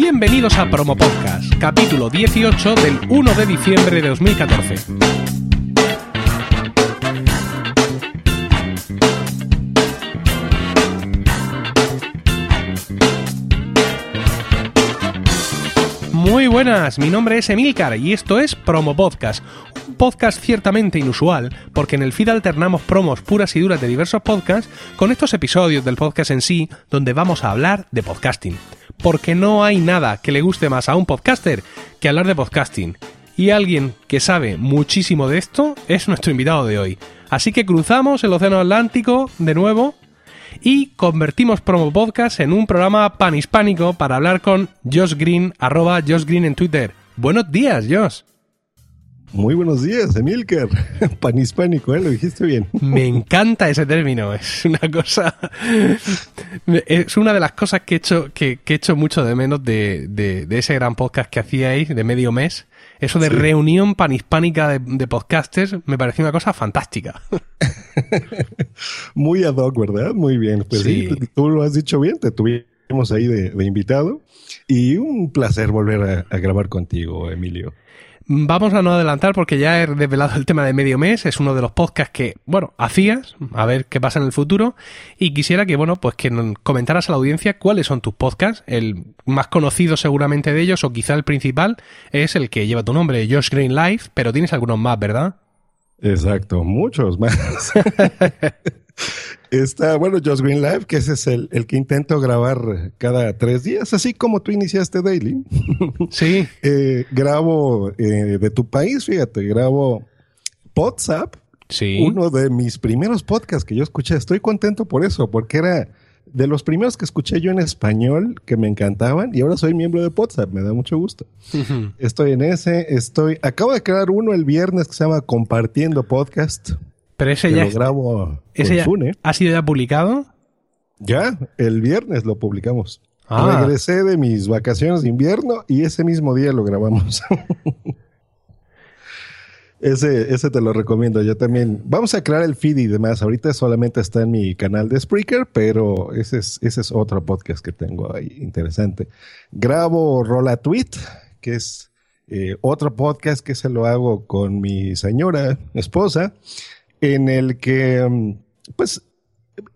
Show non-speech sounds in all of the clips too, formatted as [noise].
Bienvenidos a Promo Podcast, capítulo 18 del 1 de diciembre de 2014. Muy buenas, mi nombre es Emilcar y esto es Promo Podcast, podcast ciertamente inusual porque en el feed alternamos promos puras y duras de diversos podcasts con estos episodios del podcast en sí donde vamos a hablar de podcasting. Porque no hay nada que le guste más a un podcaster que hablar de podcasting. Y alguien que sabe muchísimo de esto es nuestro invitado de hoy. Así que cruzamos el Océano Atlántico de nuevo y convertimos Promo Podcast en un programa panhispánico para hablar con Josh Green, arroba Josh Green en Twitter. Buenos días, Josh. Muy buenos días, Emilker. [laughs] Panhispánico, ¿eh? Lo dijiste bien. Me encanta ese término. Es una cosa. Es una de las cosas que he hecho, que, he hecho mucho de menos de, de, ese gran podcast que hacíais de medio mes. Eso de reunión panhispánica de, de podcasters me pareció una cosa fantástica. [laughs] Muy ad hoc, ¿verdad? Muy bien. Pues sí, tú lo has dicho bien, te tuvimos ahí de, invitado y un placer volver a grabar contigo, Emilio. Vamos a no adelantar porque ya he revelado el tema de medio mes, es uno de los podcasts que, bueno, hacías, a ver qué pasa en el futuro, y quisiera que, bueno, pues que comentaras a la audiencia cuáles son tus podcasts, el más conocido seguramente de ellos, o quizá el principal, es el que lleva tu nombre, Josh Green Life, pero tienes algunos más, ¿verdad? Exacto, muchos más. [laughs] Está, bueno, Just Green Live, que ese es el, que intento grabar cada tres días, así como tú iniciaste Daily. [laughs] Sí. Eh, grabo eh, de tu país, fíjate, grabo WhatsApp. Sí. Uno de mis primeros podcasts que yo escuché. Estoy contento por eso, porque era de los primeros que escuché yo en español que me encantaban y ahora soy miembro de WhatsApp, me da mucho gusto. Estoy en ese, estoy, acabo de crear uno el viernes que se llama Compartiendo Podcast. Pero ese ya, lo grabo ese ya ha sido ya publicado. Ya, el viernes lo publicamos. Ah. Regresé de mis vacaciones de invierno y ese mismo día lo grabamos. [laughs] Ese, ese te lo recomiendo. Yo también. Vamos a crear el feed y demás. Ahorita solamente está en mi canal de Spreaker, pero ese es, ese es otro podcast que tengo ahí interesante. Grabo Rola Tweet, que es eh, otro podcast que se lo hago con mi señora esposa, en el que, mm, pues,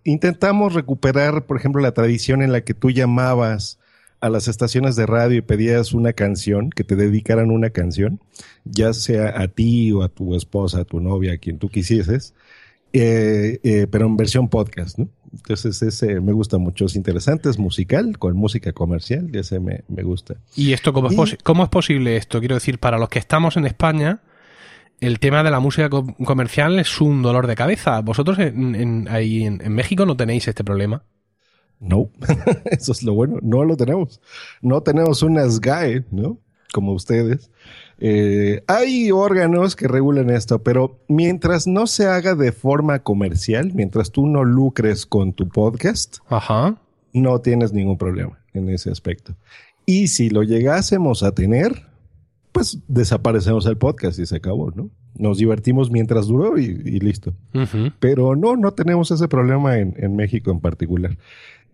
intentamos recuperar, por ejemplo, la tradición en la que tú llamabas a las estaciones de radio y pedías una canción, que te dedicaran una canción, ya sea a ti o a tu esposa, a tu novia, a quien tú quisieses, eh, eh, pero en versión podcast, ¿no? Entonces ese me gusta mucho, es interesante, es musical, con música comercial, ese me, gusta. ¿Y esto cómo, Es cómo es posible esto? Quiero decir, para los que estamos en España, el tema de la música comercial es un dolor de cabeza. ¿Vosotros en, ahí en México no tenéis este problema? No, [laughs] eso es lo bueno, no lo tenemos. No tenemos una SGAE, ¿no? Como ustedes. Eh, hay órganos que regulan esto, pero mientras no se haga de forma comercial, mientras tú no lucres con tu podcast, Ajá. no tienes ningún problema en ese aspecto. Y si lo llegásemos a tener, pues desaparecemos el podcast y se acabó, ¿no? Nos divertimos mientras duró y, listo. Pero no, no tenemos ese problema en, en México en particular.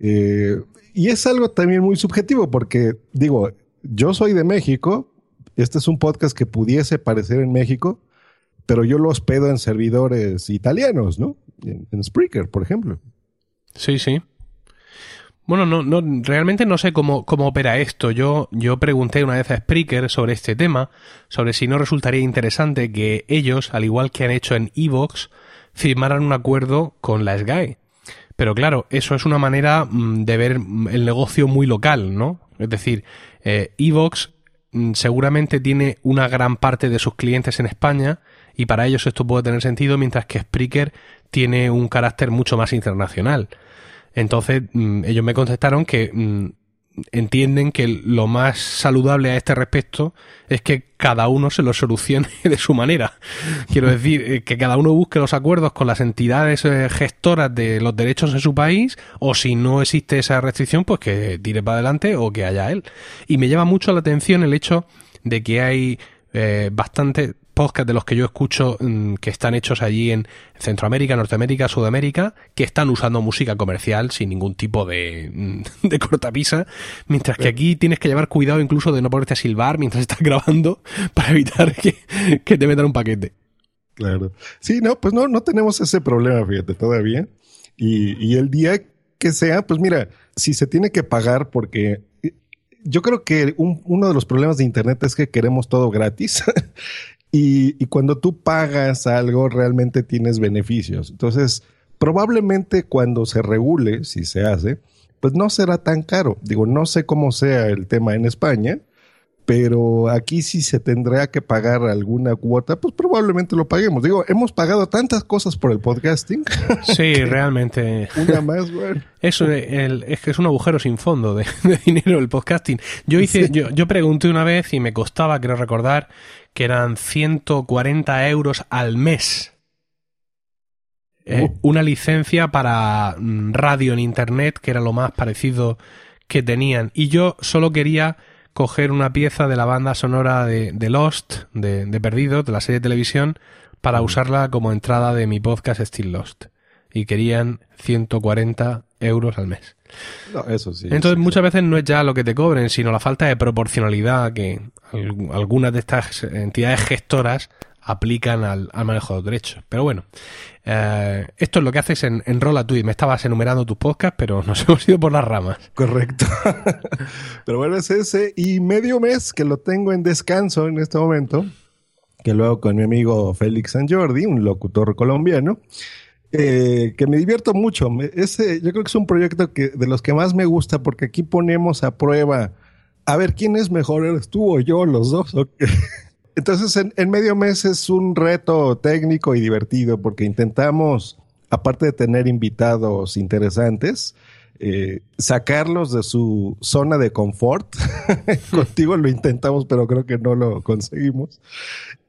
Eh, y es algo también muy subjetivo porque, digo, yo soy de México, este es un podcast que pudiese parecer en México, pero yo lo hospedo en servidores italianos, ¿no? En, Spreaker, por ejemplo. Sí, sí. Bueno, no, no, realmente no sé cómo, cómo opera esto. Yo, yo pregunté una vez a Spreaker sobre este tema, sobre si no resultaría interesante que ellos, al igual que han hecho en Evox, firmaran un acuerdo con la SGAE. Pero claro, eso es una manera mm, de ver el negocio muy local, ¿no? Es decir, eh, Evox mm, seguramente tiene una gran parte de sus clientes en España y para ellos esto puede tener sentido, mientras que Spreaker tiene un carácter mucho más internacional. Entonces, mm, ellos me contestaron que entienden que lo más saludable a este respecto es que cada uno se lo solucione [laughs] de su manera. Quiero decir, eh, que cada uno busque los acuerdos con las entidades eh, gestoras de los derechos en su país, o si no existe esa restricción, pues que tire para adelante o que haya él. Y me llama mucho la atención el hecho de que hay eh, bastante podcasts de los que yo escucho mm, que están hechos allí en Centroamérica, Norteamérica, Sudamérica, que están usando música comercial sin ningún tipo de, mm, [laughs] de cortapisa, mientras que aquí tienes que llevar cuidado incluso de no ponerte a silbar mientras estás [laughs] grabando para evitar que, que te metan un paquete. Claro. Sí, no, pues no, no tenemos ese problema, fíjate, todavía. Y, y el día que sea, pues mira, si se tiene que pagar porque yo creo que uno de los problemas de Internet es que queremos todo gratis. [laughs] y, cuando tú pagas algo, realmente tienes beneficios. Entonces, probablemente cuando se regule, si se hace, pues no será tan caro. Digo, no sé cómo sea el tema en España, pero aquí si se tendrá que pagar alguna cuota, pues probablemente lo paguemos. Digo, hemos pagado tantas cosas por el podcasting. [laughs] Sí, realmente. Una más, bueno. Eso es que es un agujero sin fondo de, [laughs] dinero el podcasting. Yo hice, yo, yo pregunté una vez y me costaba, creo recordar, que eran 140 euros al mes. Eh, uh. Una licencia para mm, radio en internet, que era lo más parecido que tenían. Y yo solo quería coger una pieza de la banda sonora de, Lost, de, de Perdido, de la serie de televisión, para usarla como entrada de mi podcast Still Lost. Y querían 140 euros al mes. eso sí. Entonces muchas veces no es ya lo que te cobren, sino la falta de proporcionalidad que algunas de estas entidades gestoras aplican al, manejo de derechos. Pero bueno, eh, esto es lo que haces en, en Rolla Tweet. Me estabas enumerando tus podcasts, pero [laughs] nos hemos ido por las ramas. Correcto. [laughs] pero bueno, es ese. Y medio mes que lo tengo en descanso en este momento, que luego con mi amigo Félix San un locutor colombiano, eh, que me divierto mucho. Ese, yo creo que es un proyecto que, de los que más me gusta porque aquí ponemos a prueba a ver quién es mejor, tú o yo, los dos. [laughs] Entonces, en, medio mes es un reto técnico y divertido porque intentamos, aparte de tener invitados interesantes, eh, sacarlos de su zona de confort. [laughs] Contigo lo intentamos, pero creo que no lo conseguimos.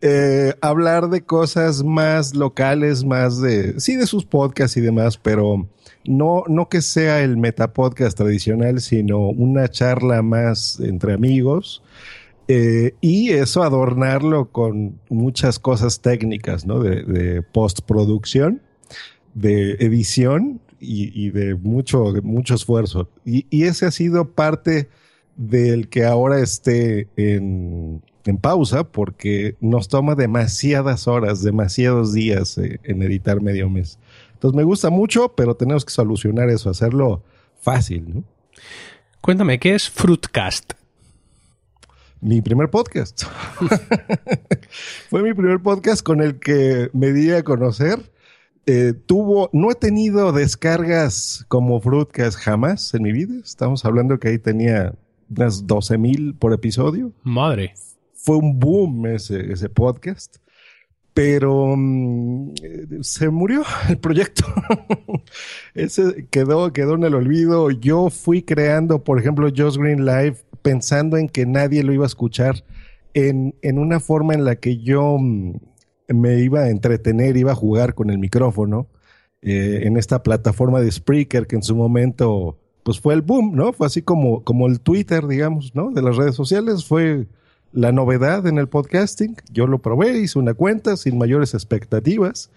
Eh, hablar de cosas más locales, más de, sí, de sus podcasts y demás, pero no, no que sea el metapodcast tradicional, sino una charla más entre amigos eh, y eso adornarlo con muchas cosas técnicas, ¿no? De, postproducción, de edición y, de mucho, mucho esfuerzo. Y, ese ha sido parte del que ahora esté en, pausa porque nos toma demasiadas horas, demasiados días eh, en editar medio mes. Entonces me gusta mucho, pero tenemos que solucionar eso, hacerlo fácil, ¿no? Cuéntame, ¿qué es Fruitcast? Mi primer podcast. [laughs] Fue mi primer podcast con el que me di a conocer. Eh, tuvo, no he tenido descargas como Fruitcast jamás en mi vida. Estamos hablando que ahí tenía unas 12 mil por episodio. Madre. Fue un boom ese, ese podcast. Pero mm, se murió [laughs] el proyecto. [laughs] ese quedó, quedó en el olvido. Yo fui creando, por ejemplo, Just Green Live pensando en que nadie lo iba a escuchar en, una forma en la que yo mm, me iba a entretener, iba a jugar con el micrófono eh, en esta plataforma de Spreaker que en su momento pues fue el boom, ¿no? Fue así como, como el Twitter, digamos, ¿no? De las redes sociales, fue la novedad en el podcasting. Yo lo probé, hice una cuenta sin mayores expectativas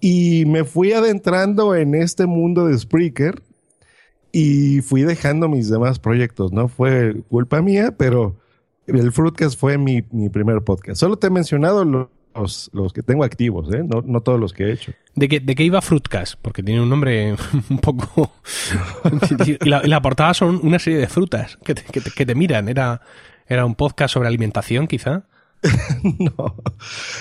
y me fui adentrando en este mundo de Spreaker y fui dejando mis demás proyectos, ¿no? Fue culpa mía, pero el Fruitcast fue mi, primer podcast. Solo te he mencionado los, los que tengo activos, ¿eh? No, no todos los que he hecho. ¿De qué, de qué iba Fruitcast? Porque tiene un nombre [laughs] un poco... [laughs] la, portada son una serie de frutas que te, que te, miran. Era, era un podcast sobre alimentación, quizá. [laughs] no.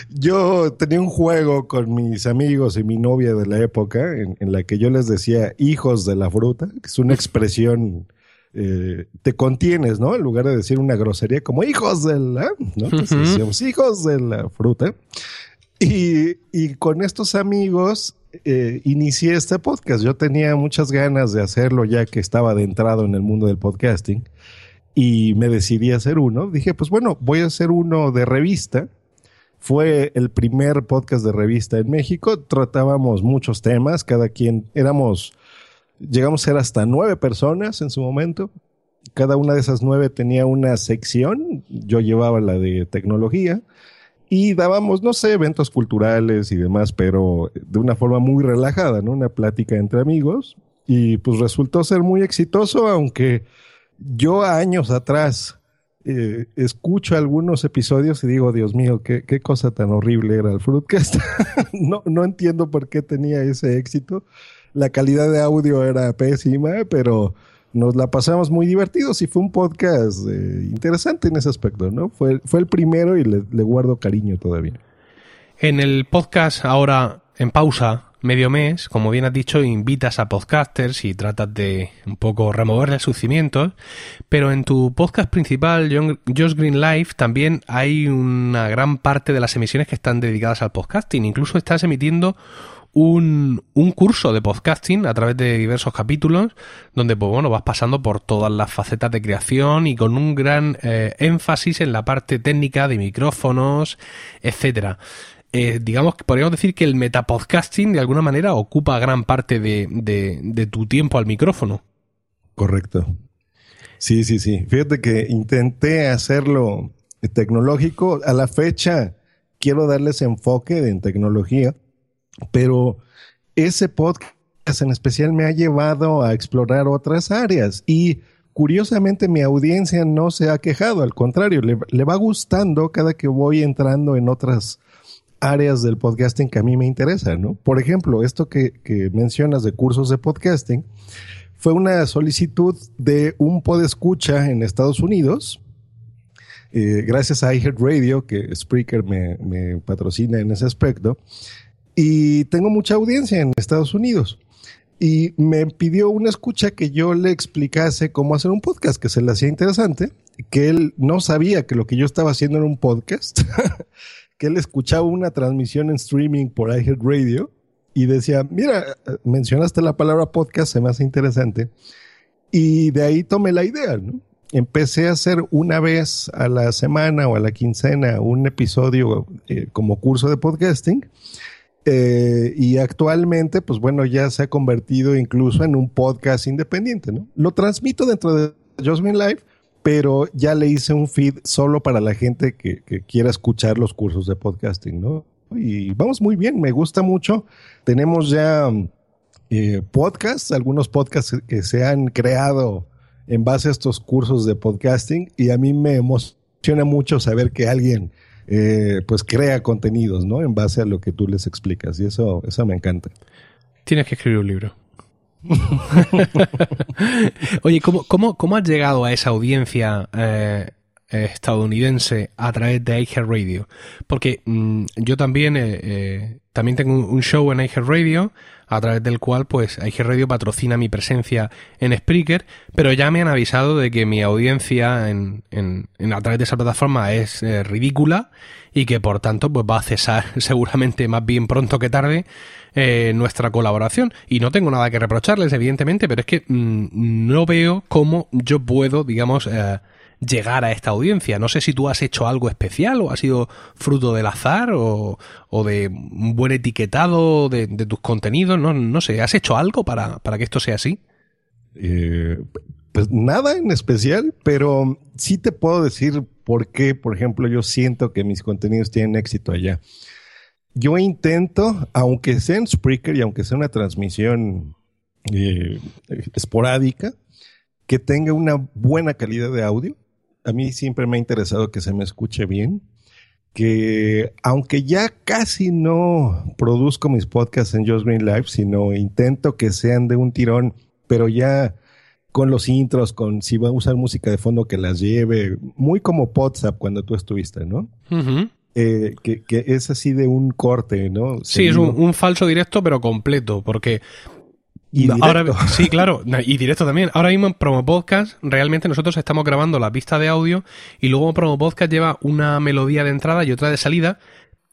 Yo tenía un juego con mis amigos y mi novia de la época en, la que yo les decía hijos de la fruta, que es una expresión, eh, te contienes, ¿no? En lugar de decir una grosería como hijos de la, ¿no? decíamos hijos de la fruta. Y, y con estos amigos eh, inicié este podcast. Yo tenía muchas ganas de hacerlo ya que estaba adentrado en el mundo del podcasting y me decidí a hacer uno. Dije, pues bueno, voy a hacer uno de revista. Fue el primer podcast de revista en México. Tratábamos muchos temas, cada quien éramos, llegamos a ser hasta nueve personas en su momento. Cada una de esas nueve tenía una sección. Yo llevaba la de tecnología y dábamos, no sé, eventos culturales y demás, pero de una forma muy relajada, ¿no? Una plática entre amigos y pues resultó ser muy exitoso, aunque yo años atrás eh, escucho algunos episodios y digo, Dios mío, qué, cosa tan horrible era el Fruitcast. [laughs] no, no entiendo por qué tenía ese éxito. La calidad de audio era pésima, pero nos la pasamos muy divertidos y fue un podcast eh, interesante en ese aspecto, ¿no? Fue, fue el primero y le guardo cariño todavía. En el podcast ahora en pausa, medio mes, como bien has dicho, invitas a podcasters y tratas de un poco removerles sus cimientos, pero en tu podcast principal, Josh Green Life, también hay una gran parte de las emisiones que están dedicadas al podcasting. Incluso estás emitiendo un, un, curso de podcasting a través de diversos capítulos donde pues bueno vas pasando por todas las facetas de creación y con un gran eh, énfasis en la parte técnica de micrófonos etcétera eh, digamos que podríamos decir que el metapodcasting de alguna manera ocupa gran parte de, de, tu tiempo al micrófono. Correcto. Sí, sí, sí. Fíjate que intenté hacerlo tecnológico. A la fecha quiero darles enfoque en tecnología, pero ese podcast en especial me ha llevado a explorar otras áreas y curiosamente mi audiencia no se ha quejado, al contrario, le, le va gustando cada que voy entrando en otras áreas del podcasting que a mí me interesan, ¿no? Por ejemplo, esto que, mencionas de cursos de podcasting fue una solicitud de un podescucha en Estados Unidos, eh, gracias a iHeartRadio, que Spreaker me, me patrocina en ese aspecto, y tengo mucha audiencia en Estados Unidos. Y me pidió una escucha que yo le explicase cómo hacer un podcast, que se le hacía interesante, que él no sabía que lo que yo estaba haciendo era un podcast. [laughs] que él escuchaba una transmisión en streaming por iHeartRadio y decía, mira, mencionaste la palabra podcast, se me hace interesante. Y de ahí tomé la idea, ¿no? Empecé a hacer una vez a la semana o a la quincena un episodio eh, como curso de podcasting. Eh, y actualmente, pues bueno, ya se ha convertido incluso en un podcast independiente, ¿no? Lo transmito dentro de Jasmine Live, pero ya le hice un feed solo para la gente que, quiera escuchar los cursos de podcasting, ¿no? Y vamos muy bien, me gusta mucho. Tenemos ya eh, podcasts, algunos podcasts que se han creado en base a estos cursos de podcasting y a mí me emociona mucho saber que alguien eh, pues crea contenidos, ¿no? En base a lo que tú les explicas y eso, eso me encanta. Tienes que escribir un libro. [laughs] Oye, ¿cómo, cómo, cómo has llegado a esa audiencia eh, estadounidense a través de Radio? Porque mm, yo también, eh, eh, también tengo un show en Radio a través del cual pues Radio patrocina mi presencia en Spreaker, pero ya me han avisado de que mi audiencia en, en, en a través de esa plataforma es ridícula y que por tanto pues va a cesar [laughs] seguramente más bien pronto que tarde eh, nuestra colaboración. Y no tengo nada que reprocharles, evidentemente, pero es que mm, no veo cómo yo puedo, digamos, eh, llegar a esta audiencia. No sé si tú has hecho algo especial o ha sido fruto del azar o, de un buen etiquetado de, tus contenidos. No, no sé, ¿has hecho algo para, para que esto sea así? Eh, pues nada en especial, pero sí te puedo decir por qué, por ejemplo, yo siento que mis contenidos tienen éxito allá yo intento, aunque sea en Spreaker y aunque sea una transmisión eh, esporádica, que tenga una buena calidad de audio. A mí siempre me ha interesado que se me escuche bien. Que aunque ya casi no produzco mis podcasts en Just Green Live, sino intento que sean de un tirón, pero ya con los intros, con si va a usar música de fondo que las lleve, muy como WhatsApp cuando tú estuviste, ¿no? Eh, que, es así de un corte, ¿no? Sí, es un, falso directo, pero completo, porque... Y ahora, sí, [laughs] claro, y directo también. Ahora mismo en Promo Podcast, realmente nosotros estamos grabando la pista de audio y luego Promo Podcast lleva una melodía de entrada y otra de salida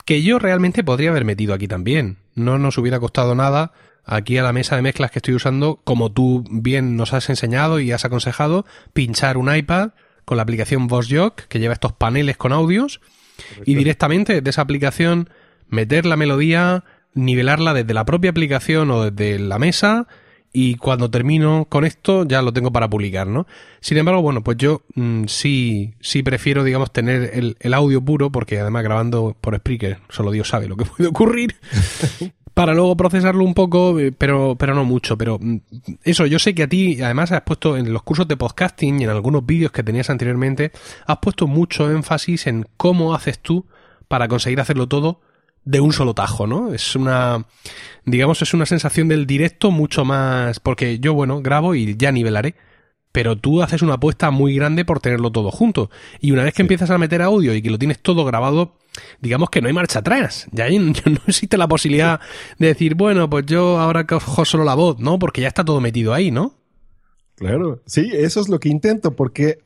que yo realmente podría haber metido aquí también. No nos hubiera costado nada aquí a la mesa de mezclas que estoy usando, como tú bien nos has enseñado y has aconsejado, pinchar un iPad con la aplicación VoiceJock que lleva estos paneles con audios y directamente de esa aplicación meter la melodía, nivelarla desde la propia aplicación o desde la mesa y cuando termino con esto ya lo tengo para publicar, ¿no? Sin embargo, bueno, pues yo mm, sí, sí prefiero, digamos, tener el, el, audio puro, porque además grabando por Spreaker, solo Dios sabe lo que [laughs] puede ocurrir. [laughs] para luego procesarlo un poco, eh, pero, pero no mucho. Pero mm, eso, yo sé que a ti, además, has puesto en los cursos de podcasting y en algunos vídeos que tenías anteriormente, has puesto mucho énfasis en cómo haces tú para conseguir hacerlo todo de un solo tajo, ¿no? Es una, digamos, es una sensación del directo mucho más, porque yo, bueno, grabo y ya nivelaré pero tú haces una apuesta muy grande por tenerlo todo junto. Y una vez que empiezas a meter audio y que lo tienes todo grabado, digamos que no hay marcha atrás. Ya [laughs] no existe la posibilidad de decir, bueno, pues yo ahora cojo solo la voz, ¿no? Porque ya está todo metido ahí, ¿no? Claro, sí, eso es lo que intento, porque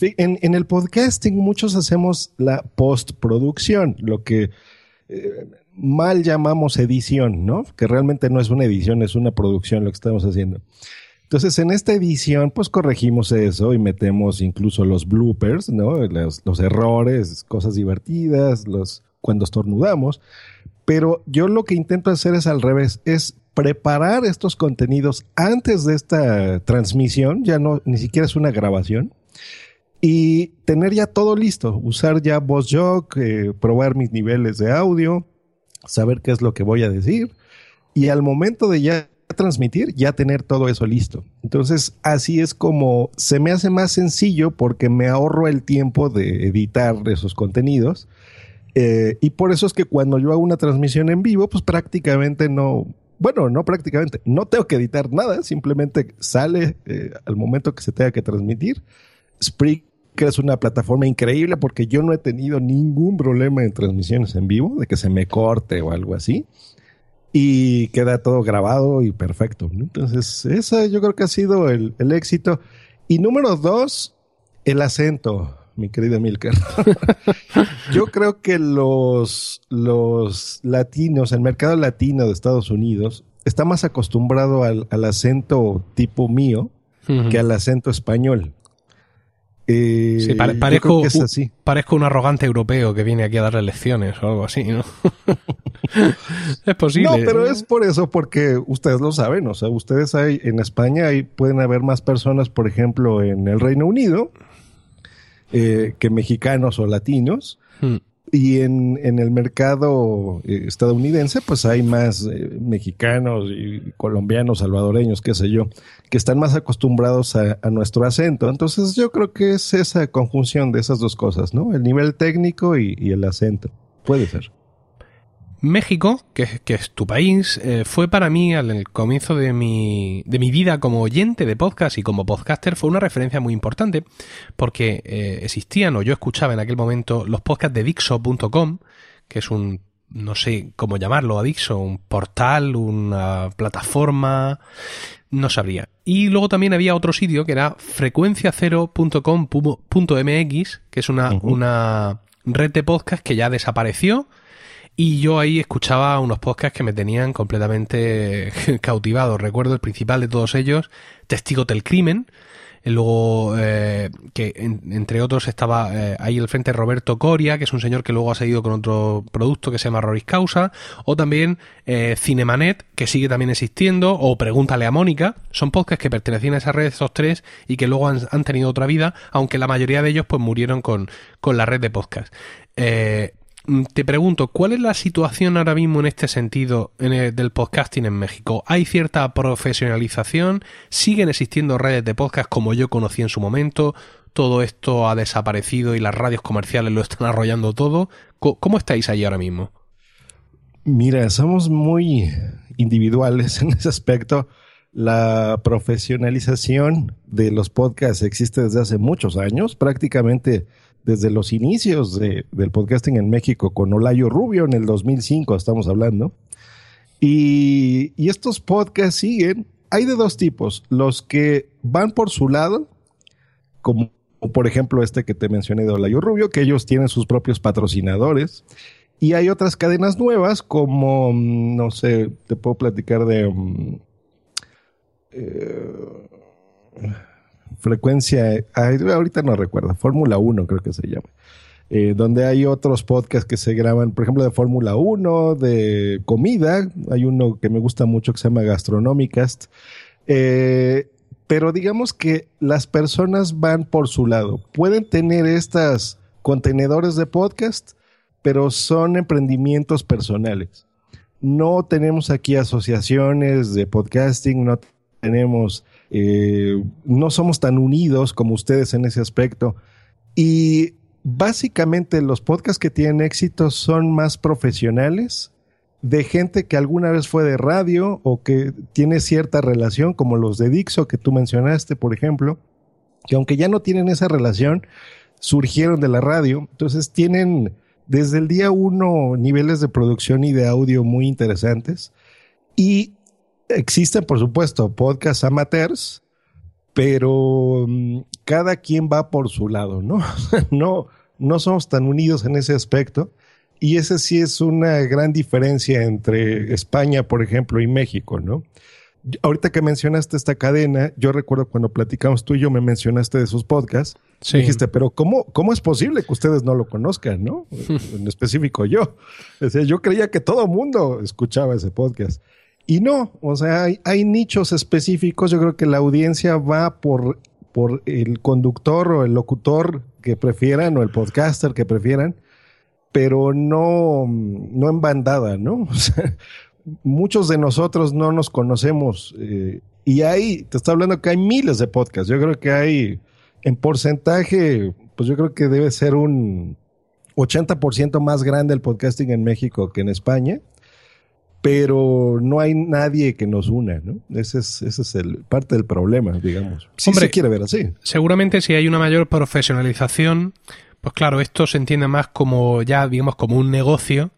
en, en el podcasting muchos hacemos la postproducción, lo que mal llamamos edición, ¿no? Que realmente no es una edición, es una producción lo que estamos haciendo. Entonces, en esta edición, pues corregimos eso y metemos incluso los bloopers, ¿no? Los, errores, cosas divertidas, los cuando estornudamos. Pero yo lo que intento hacer es al revés, es preparar estos contenidos antes de esta transmisión, ya no, ni siquiera es una grabación, y tener ya todo listo, usar ya VozJock, eh, probar mis niveles de audio, saber qué es lo que voy a decir, y al momento de ya transmitir, ya tener todo eso listo. Entonces, así es como se me hace más sencillo porque me ahorro el tiempo de editar esos contenidos. Eh, y por eso es que cuando yo hago una transmisión en vivo, pues prácticamente no, bueno, no prácticamente, no tengo que editar nada, simplemente sale eh, al momento que se tenga que transmitir. Spreaker es una plataforma increíble porque yo no he tenido ningún problema en transmisiones en vivo, de que se me corte o algo así y queda todo grabado y perfecto. Entonces, esa yo creo que ha sido el, éxito. Y número dos, el acento, mi querida Milker. [laughs] yo creo que los, los latinos, el mercado latino de Estados Unidos, está más acostumbrado al, acento tipo mío que al acento español. Eh, sí, parezco, parezco un arrogante europeo que viene aquí a darle lecciones o algo así, ¿no? [laughs] es posible. No, pero es por eso, porque ustedes lo saben, o sea, ustedes hay en España hay, pueden haber más personas, por ejemplo, en el Reino Unido, eh, que mexicanos o latinos. Hmm. Y en, en, el mercado eh, estadounidense, pues hay más eh, mexicanos y colombianos, salvadoreños, qué sé yo, que están más acostumbrados a, nuestro acento. Entonces yo creo que es esa conjunción de esas dos cosas, ¿no? El nivel técnico y el acento. Puede ser. México, que, es tu país, eh, fue para mí al comienzo de mi, de mi vida como oyente de podcast y como podcaster, fue una referencia muy importante porque eh, existían o yo escuchaba en aquel momento los podcasts de Dixo.com, que es un, no sé cómo llamarlo a Dixo, un portal, una plataforma, no sabría. Y luego también había otro sitio que era frecuenciacero.com.mx, que es una, una red de podcast que ya desapareció y yo ahí escuchaba unos podcasts que me tenían completamente [laughs] cautivado. Recuerdo el principal de todos ellos, Testigo del Crimen. Luego, eh, que entre otros estaba eh, ahí al frente Roberto Coria, que es un señor que luego ha seguido con otro producto que se llama Roris Causa, o también eh, Cinemanet, que sigue también existiendo, o Pregúntale a Mónica. Son podcasts que pertenecían a esa red, esos tres, y que luego han, han, tenido otra vida, aunque la mayoría de ellos pues murieron con, con la red de podcasts. Eh, te pregunto, ¿cuál es la situación ahora mismo en este sentido en del podcasting en México? ¿Hay cierta profesionalización? ¿Siguen existiendo redes de podcast como yo conocí en su momento? ¿Todo esto ha desaparecido y las radios comerciales lo están [laughs] arrollando todo? ¿Cómo estáis ahí ahora mismo? Mira, somos muy individuales en ese aspecto. La profesionalización de los podcasts existe desde hace muchos años. Prácticamente desde los inicios del podcasting en México con Olayo Rubio en el 2005, estamos hablando. Y, estos podcasts siguen. Hay de dos tipos, los que van por su lado, como por ejemplo este que te mencioné de Olayo Rubio, que ellos tienen sus propios patrocinadores. Y hay otras cadenas nuevas como, mm, no sé, te puedo platicar de... Mm, eh, frecuencia, ahorita no recuerdo, Fórmula 1 creo que se llama, eh, donde hay otros podcasts que se graban, por ejemplo, de Fórmula 1, de comida, hay uno que me gusta mucho que se llama Gastronomicast, Eh, pero digamos que las personas van por su lado. Pueden tener estas contenedores de podcast, pero son emprendimientos personales. No tenemos aquí asociaciones de podcasting, no tenemos, eh, no somos tan unidos como ustedes en ese aspecto. Y básicamente los podcasts que tienen éxito son más profesionales de gente que alguna vez fue de radio o que tiene cierta relación, como los de Dixo que tú mencionaste, por ejemplo, que aunque ya no tienen esa relación, surgieron de la radio. Entonces tienen desde el día uno niveles de producción y de audio muy interesantes. Y existen, por supuesto, podcasts amateurs, pero mm, cada quien va por su lado, ¿no? [laughs] no, no somos tan unidos en ese aspecto. Y esa sí es una gran diferencia entre España, por ejemplo, y México, ¿no? Ahorita que mencionaste esta cadena, yo recuerdo cuando platicamos tú y yo, me mencionaste de sus podcasts. Sí. Dijiste, pero ¿cómo, ¿cómo es posible que ustedes no lo conozcan, no? [laughs] en específico yo. O sea, yo creía que todo mundo escuchaba ese podcast. Y no, o sea, hay, nichos específicos. Yo creo que la audiencia va por, por el conductor o el locutor que prefieran o el podcaster que prefieran pero no, no en bandada, ¿no? [laughs] O sea, muchos de nosotros no nos conocemos eh, y hay, te estoy hablando que hay miles de podcasts. Yo creo que hay, en porcentaje, pues yo creo que debe ser un 80% más grande el podcasting en México que en España, pero no hay nadie que nos una, ¿no? Ese es, ese es el, parte del problema, digamos. Sí Hombre, se quiere ver así. Seguramente si hay una mayor profesionalización, pues claro, esto se entiende más como ya, digamos, como un negocio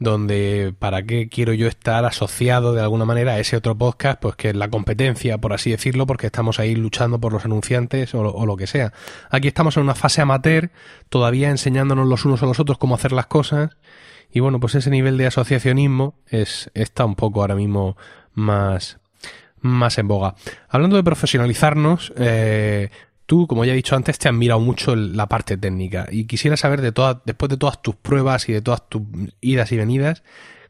donde para qué quiero yo estar asociado de alguna manera a ese otro podcast, pues que es la competencia, por así decirlo, porque estamos ahí luchando por los anunciantes o, o, lo que sea. Aquí estamos en una fase amateur, todavía enseñándonos los unos a los otros cómo hacer las cosas, y bueno, pues ese nivel de asociacionismo es, está un poco ahora mismo más, más en boga. Hablando de profesionalizarnos, eh, tú, como ya he dicho antes, te has mirado mucho la parte técnica y quisiera saber de todas, después de todas tus pruebas y de todas tus idas y venidas,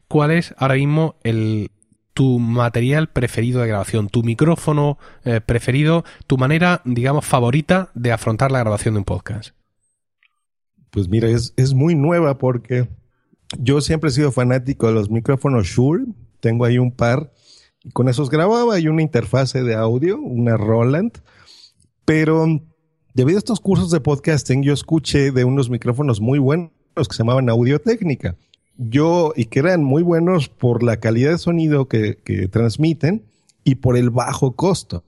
cuál es ahora mismo el tu material preferido de grabación, tu micrófono eh, preferido, tu manera, digamos, favorita de afrontar la grabación de un podcast. Pues mira, es, es muy nueva porque yo siempre he sido fanático de los micrófonos Shure. Tengo ahí un par. Y con esos grababa y una interfase de audio, una Roland. Pero debido a estos cursos de podcasting, yo escuché de unos micrófonos muy buenos que se llamaban Audio Técnica. Yo, y que eran muy buenos por la calidad de sonido que, que transmiten y por el bajo costo.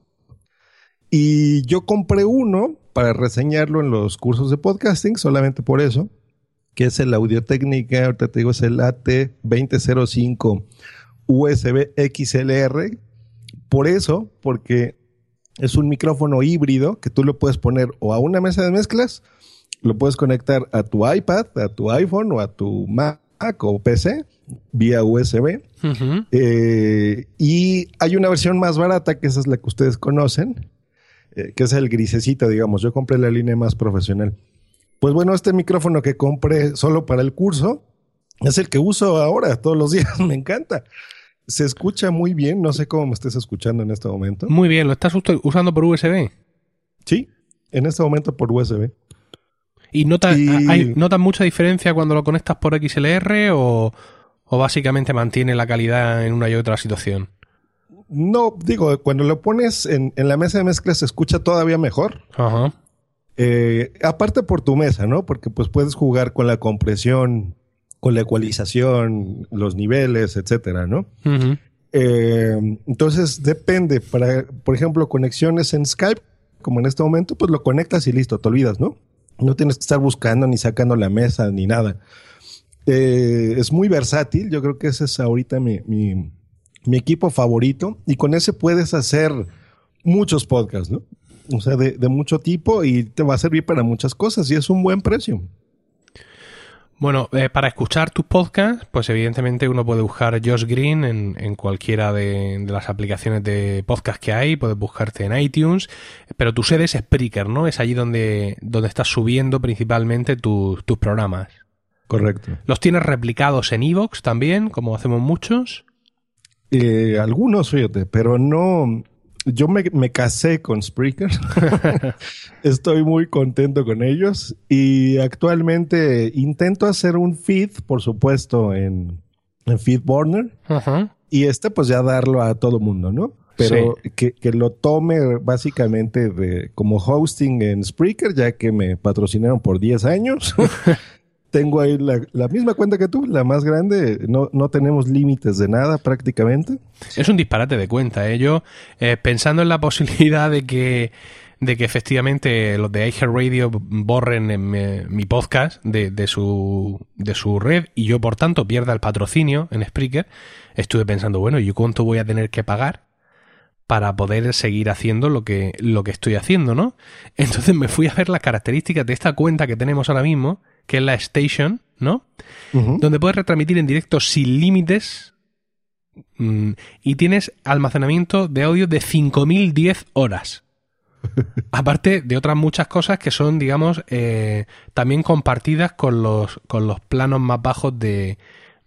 Y yo compré uno para reseñarlo en los cursos de podcasting, solamente por eso, que es el Audio Técnica, ahorita te digo, es el AT2005 USB XLR. Por eso, porque es un micrófono híbrido que tú lo puedes poner o a una mesa de mezclas, lo puedes conectar a tu iPad, a tu iPhone o a tu Mac o PC vía USB. Uh -huh. eh, y hay una versión más barata, que esa es la que ustedes conocen, eh, que es el grisecito, digamos. Yo compré la línea más profesional. Pues bueno, este micrófono que compré solo para el curso es el que uso ahora todos los [laughs] días. Me encanta. Se escucha muy bien. No sé cómo me estés escuchando en este momento. Muy bien. ¿Lo estás usando por USB? Sí, en este momento por USB. ¿Y notas y... nota mucha diferencia cuando lo conectas por XLR o, o básicamente mantiene la calidad en una y otra situación? No, digo, cuando lo pones en, en la mesa de mezclas se escucha todavía mejor. Ajá. Eh, aparte por tu mesa, ¿no? Porque pues puedes jugar con la compresión, con la ecualización, los niveles, etcétera, ¿no? Uh -huh. eh, entonces depende. Para, por ejemplo, conexiones en Skype, como en este momento, pues lo conectas y listo, te olvidas, ¿no? No tienes que estar buscando ni sacando la mesa ni nada. Eh, es muy versátil. Yo creo que ese es ahorita mi, mi, mi equipo favorito. Y con ese puedes hacer muchos podcasts, ¿no? O sea, de, de, mucho tipo y te va a servir para muchas cosas y es un buen precio. Bueno, eh, para escuchar tus podcasts, pues evidentemente uno puede buscar Josh Green en, en cualquiera de, de, las aplicaciones de podcast que hay, puedes buscarte en iTunes, pero tu sede es Spreaker, ¿no? Es allí donde, donde estás subiendo principalmente tu, tus programas. Correcto. ¿Los tienes replicados en Evox también, como hacemos muchos? Eh, algunos, fíjate, pero no, yo me, me, casé con Spreaker. [laughs] Estoy muy contento con ellos y actualmente intento hacer un feed, por supuesto, en, en FeedBurner. Y este, pues ya darlo a todo mundo, ¿no? Pero que, que, lo tome básicamente de, como hosting en Spreaker, ya que me patrocinaron por 10 años. [laughs] Tengo ahí la, misma cuenta que tú, la más grande. No, no tenemos límites de nada prácticamente. Es un disparate de cuenta. ¿eh? Yo, eh, pensando en la [laughs] posibilidad de que de que efectivamente los de Radio borren mi, mi podcast de, de, su, de su red y yo por tanto pierda el patrocinio en Spreaker, estuve pensando, bueno, ¿y cuánto voy a tener que pagar para poder seguir haciendo lo que, lo que estoy haciendo, ¿no? Entonces me fui a ver las características de esta cuenta que tenemos ahora mismo, que es la Station, ¿no? Donde puedes retransmitir en directo sin límites mm, y tienes almacenamiento de audio de 5010 horas. [laughs] Aparte de otras muchas cosas que son, digamos, eh, también compartidas con los, con los planos más bajos de,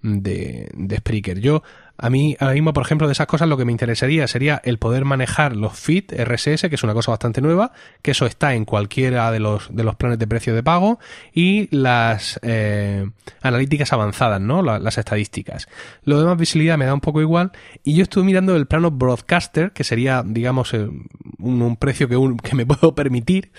de, de Spreaker. Yo a mí, ahora mismo, por ejemplo, de esas cosas lo que me interesaría sería el poder manejar los feed RSS, que es una cosa bastante nueva, que eso está en cualquiera de los, de los planes de precio de pago, y las eh, analíticas avanzadas, ¿no? las estadísticas. Lo demás visibilidad me da un poco igual, y yo estuve mirando el plano broadcaster, que sería, digamos, eh, un, precio que, que me [laughs] puedo permitir.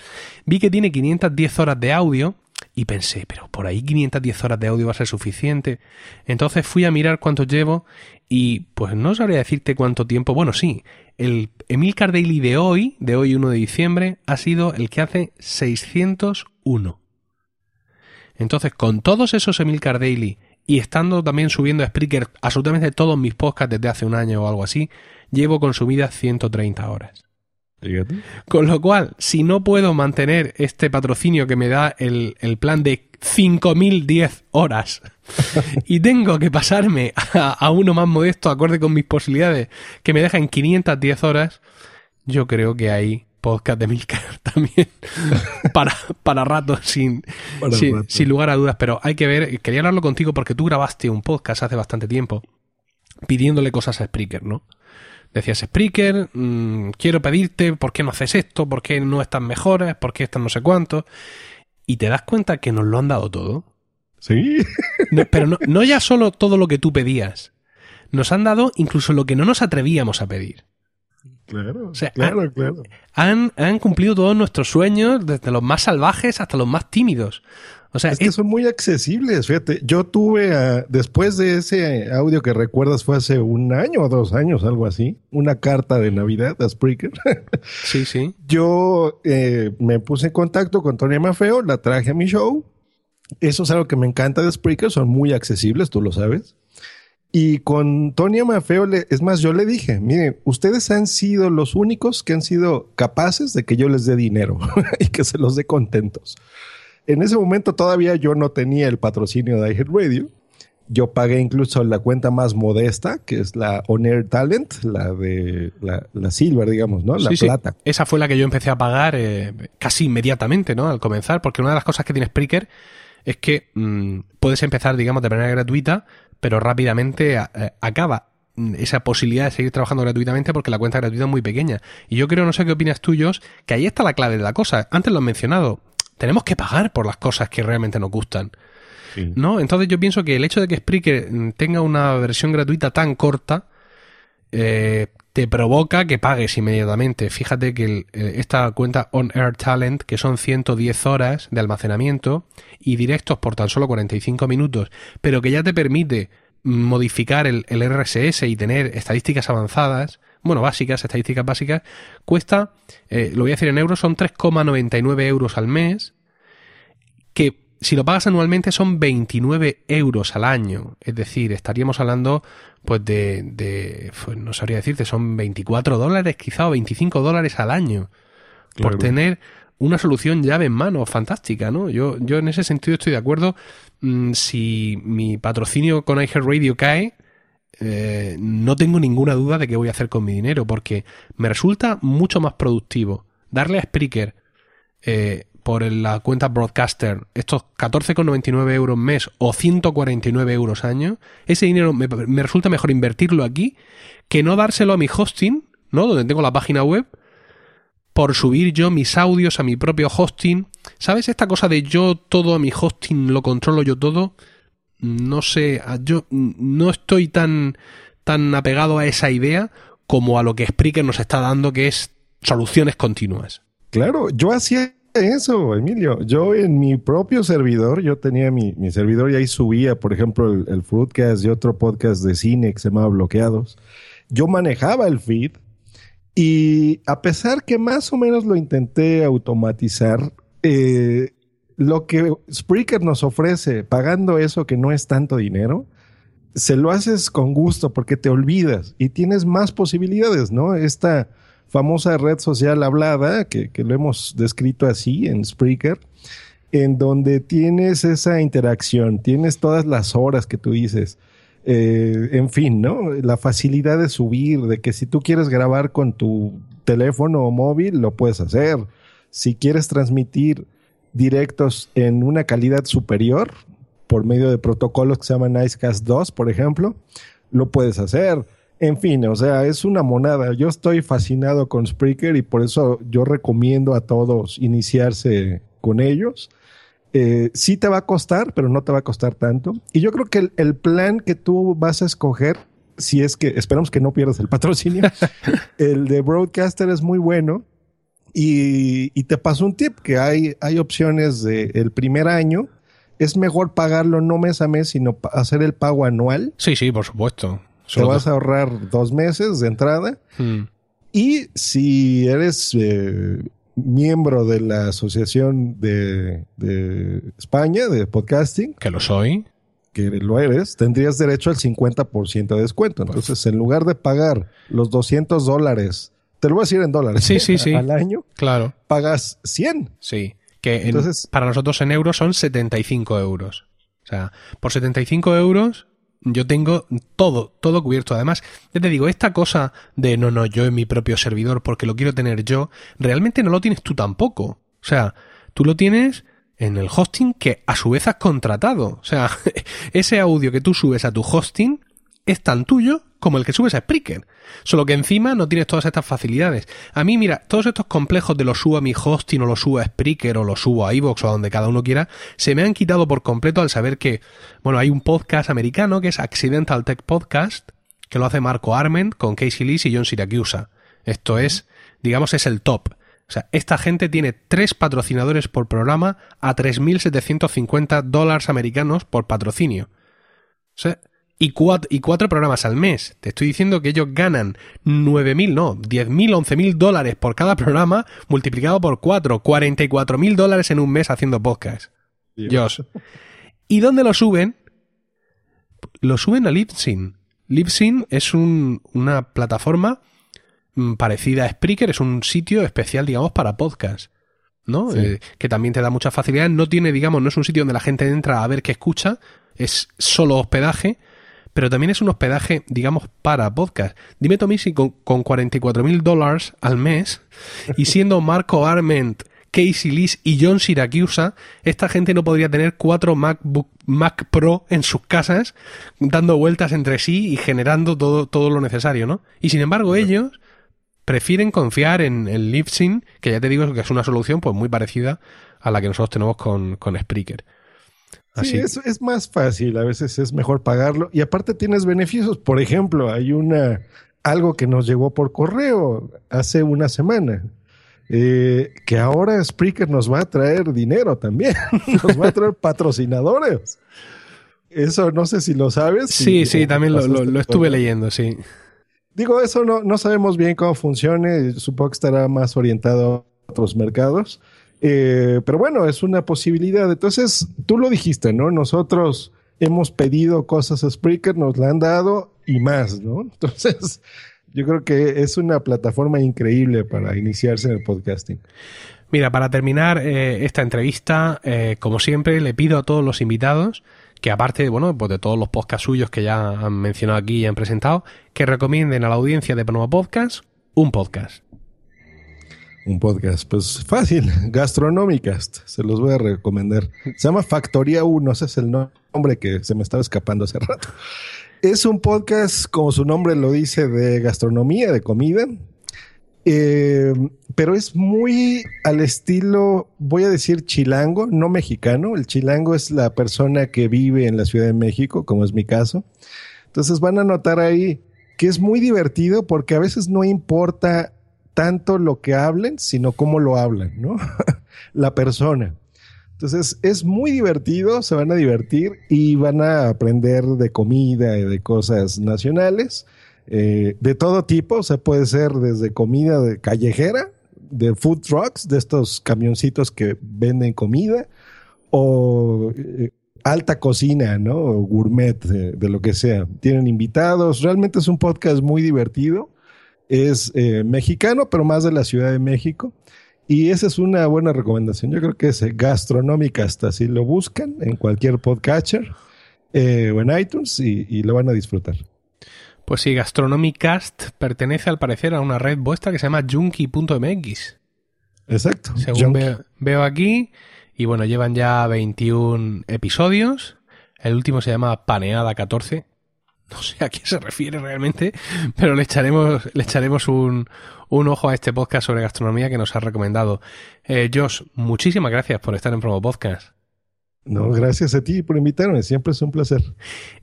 Vi que tiene 510 horas de audio, y pensé, pero por ahí 510 horas de audio va a ser suficiente. Entonces fui a mirar cuánto llevo y pues no sabría decirte cuánto tiempo. Bueno, sí, el Emilcar Daily de hoy, de hoy 1 de diciembre, ha sido el que hace 601. Entonces, con todos esos Emilcar Daily y estando también subiendo a Spreaker absolutamente todos mis podcasts desde hace un año o algo así, llevo consumidas 130 horas. Con lo cual, si no puedo mantener este patrocinio que me da el, plan de 5.010 horas [laughs] y tengo que pasarme a, uno más modesto acorde con mis posibilidades que me deja en 510 horas, yo creo que hay podcast de Milcar [laughs] también [laughs] para, para rato sin, sin lugar a dudas. Pero hay que ver, quería hablarlo contigo porque tú grabaste un podcast hace bastante tiempo pidiéndole cosas a Spreaker, ¿no? Decías, Spreaker, mm, quiero pedirte por qué no haces esto, por qué no están mejores, por qué están no sé cuánto. Y te das cuenta que nos lo han dado todo. Sí. pero no, no ya solo todo lo que tú pedías. Nos han dado incluso lo que no nos atrevíamos a pedir. Claro, claro, claro. Han, han, cumplido todos nuestros sueños, desde los más salvajes hasta los más tímidos. O sea, es que son muy accesibles, fíjate. Yo tuve, ah, después de ese audio que recuerdas, fue hace un año o dos años, algo así, una carta de Navidad a Spreaker. [laughs] Sí, sí. Yo eh, me puse en contacto con Tony Mafeo, la traje a mi show. Eso es algo que me encanta de Spreaker, son muy accesibles, tú lo sabes. Y con Tony Mafeo, es más, yo le dije, miren, ustedes han sido los únicos que han sido capaces de que yo les dé dinero [laughs] y que se los dé contentos. En ese momento todavía yo no tenía el patrocinio de Radio. Yo pagué incluso la cuenta más modesta, que es la On Air Talent, la de la, Silver, digamos, ¿no? La plata. Esa fue la que yo empecé a pagar eh, casi inmediatamente, ¿no? Al comenzar, porque una de las cosas que tiene Spreaker es que mm, puedes empezar, digamos, de manera gratuita, pero rápidamente eh, acaba esa posibilidad de seguir trabajando gratuitamente porque la cuenta gratuita es muy pequeña. Y yo creo, no sé qué opinas tú, Josh, que ahí está la clave de la cosa. Antes lo he mencionado tenemos que pagar por las cosas que realmente nos gustan. ¿No? Entonces yo pienso que el hecho de que Spreaker tenga una versión gratuita tan corta eh, te provoca que pagues inmediatamente. Fíjate que eh, esta cuenta On Air Talent, que son 110 horas de almacenamiento y directos por tan solo 45 minutos, pero que ya te permite modificar el, el RSS y tener estadísticas avanzadas, bueno, básicas, estadísticas básicas, cuesta, eh, lo voy a decir en euros, son 3,99 euros al mes, que si lo pagas anualmente son 29 euros al año. Es decir, estaríamos hablando pues de, de pues, no sabría decirte, son 24 dólares quizá o 25 dólares al año por tener una solución llave en mano, fantástica, ¿no? Yo, yo en ese sentido estoy de acuerdo. Mm, si mi patrocinio con Radio cae, eh, no tengo ninguna duda de qué voy a hacer con mi dinero, porque me resulta mucho más productivo darle a Spreaker eh, por la cuenta Broadcaster estos 14,99 euros mes o 149 euros año, ese dinero me, resulta mejor invertirlo aquí que no dárselo a mi hosting ¿no? Donde tengo la página web, por subir yo mis audios a mi propio hosting. ¿Sabes esta cosa de yo todo a mi hosting lo controlo yo todo? No sé, yo no estoy tan, tan apegado a esa idea como a lo que Spreaker nos está dando, que es soluciones continuas. Claro, yo hacía eso, Emilio. Yo en mi propio servidor, yo tenía mi, servidor y ahí subía, por ejemplo, el, el, Fruitcast y otro podcast de cine que se llamaba Bloqueados. Yo manejaba el feed y a pesar que más o menos lo intenté automatizar, eh, lo que Spreaker nos ofrece pagando eso que no es tanto dinero, se lo haces con gusto porque te olvidas y tienes más posibilidades, ¿no? Esta famosa red social hablada, que, lo hemos descrito así en Spreaker, en donde tienes esa interacción, tienes todas las horas que tú dices, eh, en fin, ¿no? La facilidad de subir, de que si tú quieres grabar con tu teléfono o móvil, lo puedes hacer. Si quieres transmitir directos en una calidad superior, por medio de protocolos que se llaman Nicecast 2, por ejemplo, lo puedes hacer. En fin, o sea, es una monada. Yo estoy fascinado con Spreaker y por eso yo recomiendo a todos iniciarse con ellos. Eh, sí te va a costar, pero no te va a costar tanto. Y yo creo que el, plan que tú vas a escoger, si es que esperamos que no pierdas el patrocinio, [laughs] el de Broadcaster es muy bueno. Y, te paso un tip, que hay, hay opciones de el primer año. Es mejor pagarlo no mes a mes, sino hacer el pago anual. Sí, sí, por supuesto. Te vas a ahorrar dos meses de entrada. Hmm. Y si eres eh, miembro de la Asociación de, España de Podcasting. Que lo soy. Que lo eres, tendrías derecho al 50% de descuento. Entonces, en lugar de pagar los 200 dólares, te lo voy a decir en dólares. Sí, sí, sí. [laughs] Al año. Claro. Pagas 100. Sí. Que Entonces, para nosotros en euros son 75 euros. O sea, por 75 euros yo tengo todo, todo cubierto. Además, ya te digo, esta cosa de no, no, yo en mi propio servidor porque lo quiero tener yo, realmente no lo tienes tú tampoco. O sea, tú lo tienes en el hosting que a su vez has contratado. O sea, [laughs] ese audio que tú subes a tu hosting es tan tuyo como el que subes a Spreaker. Solo que encima no tienes todas estas facilidades. A mí, mira, todos estos complejos de lo subo a mi hosting o lo subo a Spreaker o lo subo a iVoox o a donde cada uno quiera, se me han quitado por completo al saber que, bueno, hay un podcast americano que es Accidental Tech Podcast, que lo hace Marco Arment con Casey Lee y John Siracusa. Esto es, digamos, es el top. O sea, esta gente tiene tres patrocinadores por programa a 3.750 dólares americanos por patrocinio. O y cuatro, y cuatro programas al mes. Te estoy diciendo que ellos ganan 9.000, no, 10.000, 11.000 dólares por cada programa, multiplicado por cuatro, 44.000 dólares en un mes haciendo podcast. Dios. ¿Y dónde lo suben? Lo suben a Libsyn. Libsyn es una plataforma mm, parecida a Spreaker, es un sitio especial, digamos, para podcast. ¿no? Eh, que también te da mucha facilidad. No tiene, digamos, no es un sitio donde la gente entra a ver qué escucha, es solo hospedaje, pero también es un hospedaje, digamos, para podcast. Dime, Tommy, si con, con 44 mil dólares al mes y siendo Marco Arment, Casey Lees y John Siracusa, esta gente no podría tener cuatro MacBook Mac Pro en sus casas dando vueltas entre sí y generando todo, todo lo necesario, ¿no? Y sin embargo, ellos prefieren confiar en el Libsyn, que ya te digo que es una solución pues muy parecida a la que nosotros tenemos con, con Spreaker. Sí, es, es, más fácil, a veces es mejor pagarlo y aparte tienes beneficios. Por ejemplo, hay una algo que nos llegó por correo hace una semana. Eh, que ahora Spreaker nos va a traer dinero también, [laughs] nos va a traer patrocinadores. Eso no sé si lo sabes. Sí, sí, también lo, lo, estuve leyendo, sí. Digo, eso no, no sabemos bien cómo funcione, supongo que estará más orientado a otros mercados, eh, pero bueno, es una posibilidad. Entonces, tú lo dijiste, ¿no? Nosotros hemos pedido cosas a Spreaker, nos la han dado y más, ¿no? [laughs] Entonces, yo creo que es una plataforma increíble para iniciarse en el podcasting. Mira, para terminar eh, esta entrevista, eh, como siempre, le pido a todos los invitados que aparte, bueno, pues de todos los podcasts suyos que ya han mencionado aquí y han presentado, que recomienden a la audiencia de Panoma Podcast un podcast un podcast. Pues fácil, [laughs] Gastronómicas, se los voy a recomendar. Se llama Factoría 1, ese es el nombre que se me estaba escapando hace rato. Es un podcast, como su nombre lo dice, de gastronomía, de comida. eh, pero es muy al estilo, voy a decir chilango, no mexicano. El chilango es la persona que vive en la Ciudad de México, como es mi caso. Entonces van a notar ahí que es muy divertido porque a veces no importa tanto lo que hablen, sino cómo lo hablan, ¿no? [laughs] la persona. Entonces es muy divertido, se van a divertir y van a aprender de comida y de cosas nacionales, eh, de todo tipo, o sea, puede ser desde comida de callejera, de food trucks, de estos camioncitos que venden comida, o eh, alta cocina, ¿no? O gourmet, de, lo que sea. Tienen invitados, realmente es un podcast muy divertido. Es eh, mexicano, pero más de la Ciudad de México. Y esa es una buena recomendación. Yo creo que es gastronómica hasta si lo buscan en cualquier podcatcher eh, o en iTunes y, lo van a disfrutar. Pues sí, Gastronomicast pertenece al parecer a una red vuestra que se llama junkie.mx. Exacto. Según veo, aquí, y bueno, llevan ya 21 episodios. El último se llama Paneada 14. [laughs] No sé a qué se refiere realmente, pero le echaremos, le echaremos un, un ojo a este podcast sobre gastronomía que nos ha recomendado. Eh, Josh, muchísimas gracias por estar en Promo Podcast. No, gracias a ti por invitarme, siempre es un placer.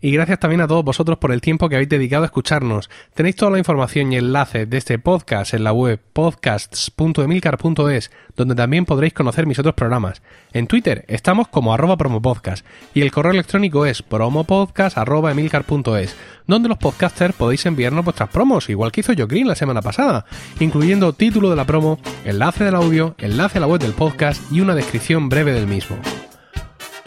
Y gracias también a todos vosotros por el tiempo que habéis dedicado a escucharnos. Tenéis toda la información y enlaces de este podcast en la web podcasts.emilcar.es, donde también podréis conocer mis otros programas. En Twitter estamos como arroba promopodcast y el correo electrónico es promopodcast.emilcar.es, donde los podcasters podéis enviarnos vuestras promos, igual que hizo Joe Green la semana pasada, incluyendo título de la promo, enlace del audio, enlace a la web del podcast y una descripción breve del mismo.